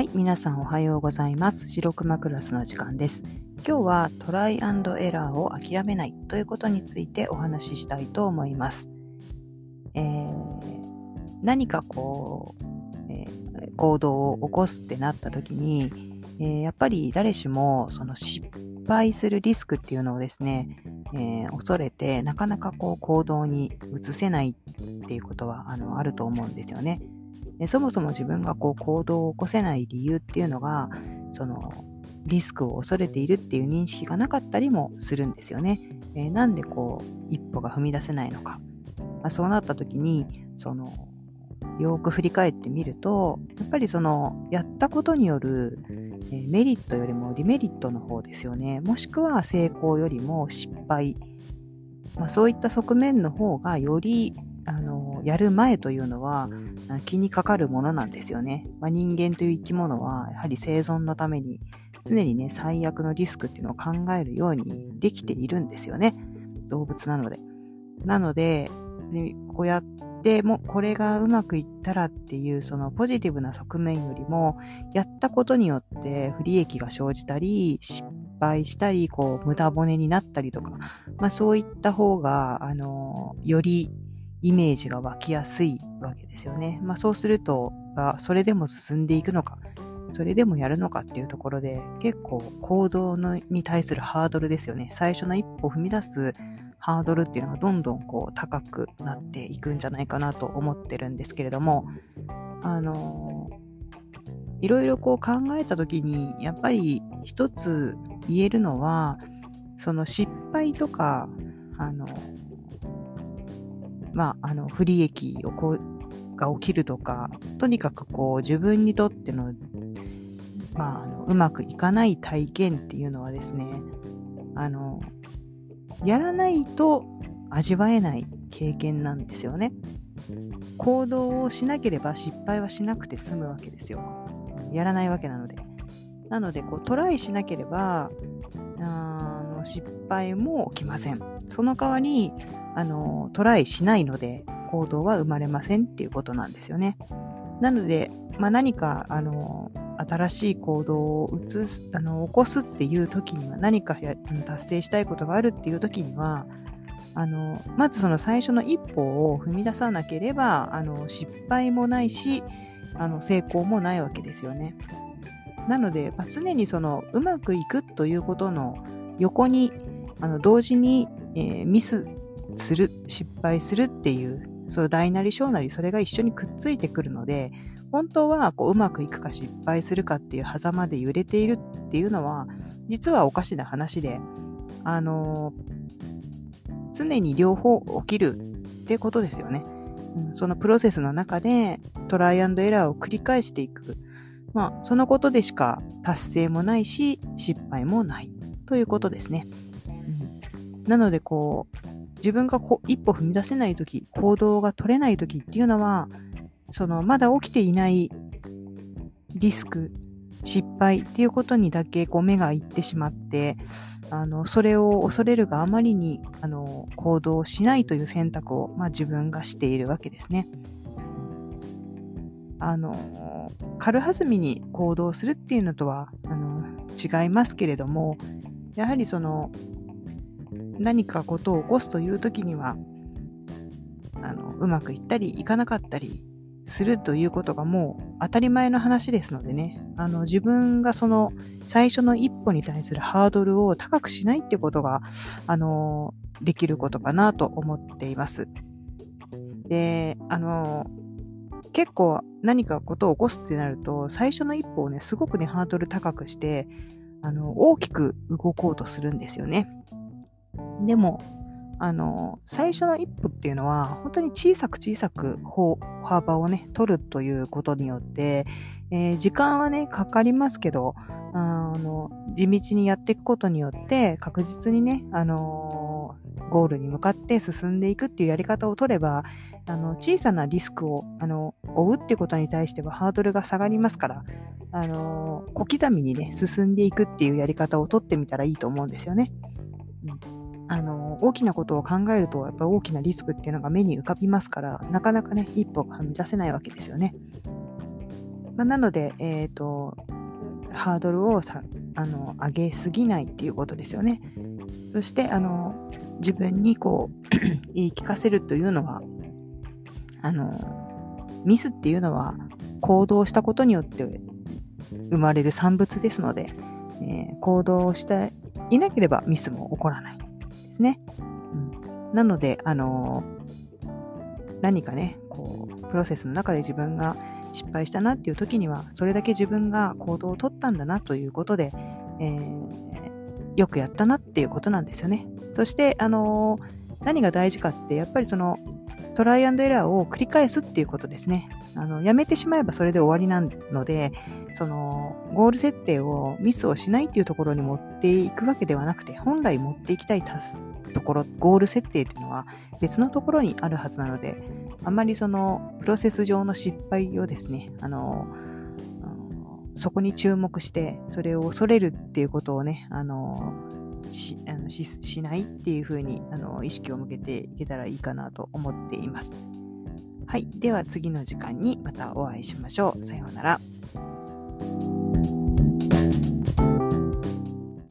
はい、皆さんおはようございます。白熊クラスの時間です。今日はトライアンドエラーを諦めないということについてお話ししたいと思います。えー、何かこう、えー、行動を起こすってなった時に、えー、やっぱり誰しもその失敗するリスクっていうのをですね、え恐れてなかなかこう行動に移せないっていうことはあのあると思うんですよね。でそもそも自分がこう行動を起こせない理由っていうのが、そのリスクを恐れているっていう認識がなかったりもするんですよね。えー、なんでこう一歩が踏み出せないのか。まあ、そうなった時に、そのよく振り返ってみると、やっぱりそのやったことによるえメリットよりもデメリットの方ですよね。もしくは成功よりも失敗。まあ、そういった側面の方がよりあの、やる前というのは気にかかるものなんですよね。まあ、人間という生き物はやはり生存のために常にね、最悪のリスクっていうのを考えるようにできているんですよね。動物なので。なので、こうやってもこれがうまくいったらっていうそのポジティブな側面よりもやったことによって不利益が生じたり失敗したりこう無駄骨になったりとか、まあそういった方があのよりイメージが湧きやすいわけですよね。まあそうすると、あそれでも進んでいくのか、それでもやるのかっていうところで、結構行動のに対するハードルですよね。最初の一歩を踏み出すハードルっていうのがどんどんこう高くなっていくんじゃないかなと思ってるんですけれども、あのいろいろこう考えた時に、やっぱり一つ言えるのは、その失敗とか、あの、まあ、あの、不利益をこう、が起きるとか、とにかくこう、自分にとっての、まあ、あのうまくいかない体験っていうのはですね、あの、やらないと味わえない経験なんですよね。行動をしなければ失敗はしなくて済むわけですよ。やらないわけなので。なので、こう、トライしなければ、あの失敗も起きません。その代わり、あの、トライしないので行動は生まれませんっていうことなんですよね。なので、まあ、何か、あの、新しい行動を移す、あの、起こすっていう時には、何か達成したいことがあるっていう時には、あの、まずその最初の一歩を踏み出さなければ、あの、失敗もないし、あの、成功もないわけですよね。なので、まあ、常にその、うまくいくということの横に、あの、同時に、えー、ミスする、失敗するっていう、そう大なり小なりそれが一緒にくっついてくるので、本当はこううまくいくか失敗するかっていう狭間で揺れているっていうのは、実はおかしな話で、あの、常に両方起きるってことですよね。そのプロセスの中でトライアンドエラーを繰り返していく。まあ、そのことでしか達成もないし、失敗もないということですね。うん、なので、こう、自分がこ一歩踏み出せないとき、行動が取れないときっていうのは、そのまだ起きていないリスク、失敗っていうことにだけこう目がいってしまって、あの、それを恐れるがあまりに、あの、行動しないという選択を、まあ自分がしているわけですね。あの、軽はずみに行動するっていうのとは、あの、違いますけれども、やはりその、何かことを起こすという時にはあのうまくいったりいかなかったりするということがもう当たり前の話ですのでねあの自分がその最初の一歩に対するハードルを高くしないってことがあのできることかなと思っています。であの結構何かことを起こすってなると最初の一歩をねすごくねハードル高くしてあの大きく動こうとするんですよね。でも、あの、最初の一歩っていうのは、本当に小さく小さく幅をね、取るということによって、えー、時間はね、かかりますけど、あの、地道にやっていくことによって、確実にね、あのゴールに向かって進んでいくっていうやり方を取れば、あの、小さなリスクを、あの、追うってことに対してはハードルが下がりますから、あの、小刻みにね、進んでいくっていうやり方を取ってみたらいいと思うんですよね。大きなことを考えると、やっぱ大きなリスクっていうのが目に浮かびますから、なかなかね、一歩が踏み出せないわけですよね。まあ、なので、えっ、ー、と、ハードルをさあの上げすぎないっていうことですよね。そして、あの、自分にこう 言い聞かせるというのは、あの、ミスっていうのは行動したことによって生まれる産物ですので、えー、行動していなければミスも起こらないですね。うん、なので、あの何かね、こう、プロセスの中で自分が失敗したなっていう時には、それだけ自分が行動をとったんだなということで、え、よくやったなっていうことなんですよね。そして、あの何が大事かって、やっぱりその、トライアンドエラーを繰り返すっていうことですね。あの、やめてしまえばそれで終わりなので、その、ゴール設定をミスをしないっていうところに持っていくわけではなくて、本来持っていきたいところ、ゴール設定っていうのは別のところにあるはずなので、あんまりその、プロセス上の失敗をですね、あの、そこに注目して、それを恐れるっていうことをね、あの、しあのししないっていう風にあの意識を向けていけたらいいかなと思っています。はい。では次の時間にまたお会いしましょう。さようなら。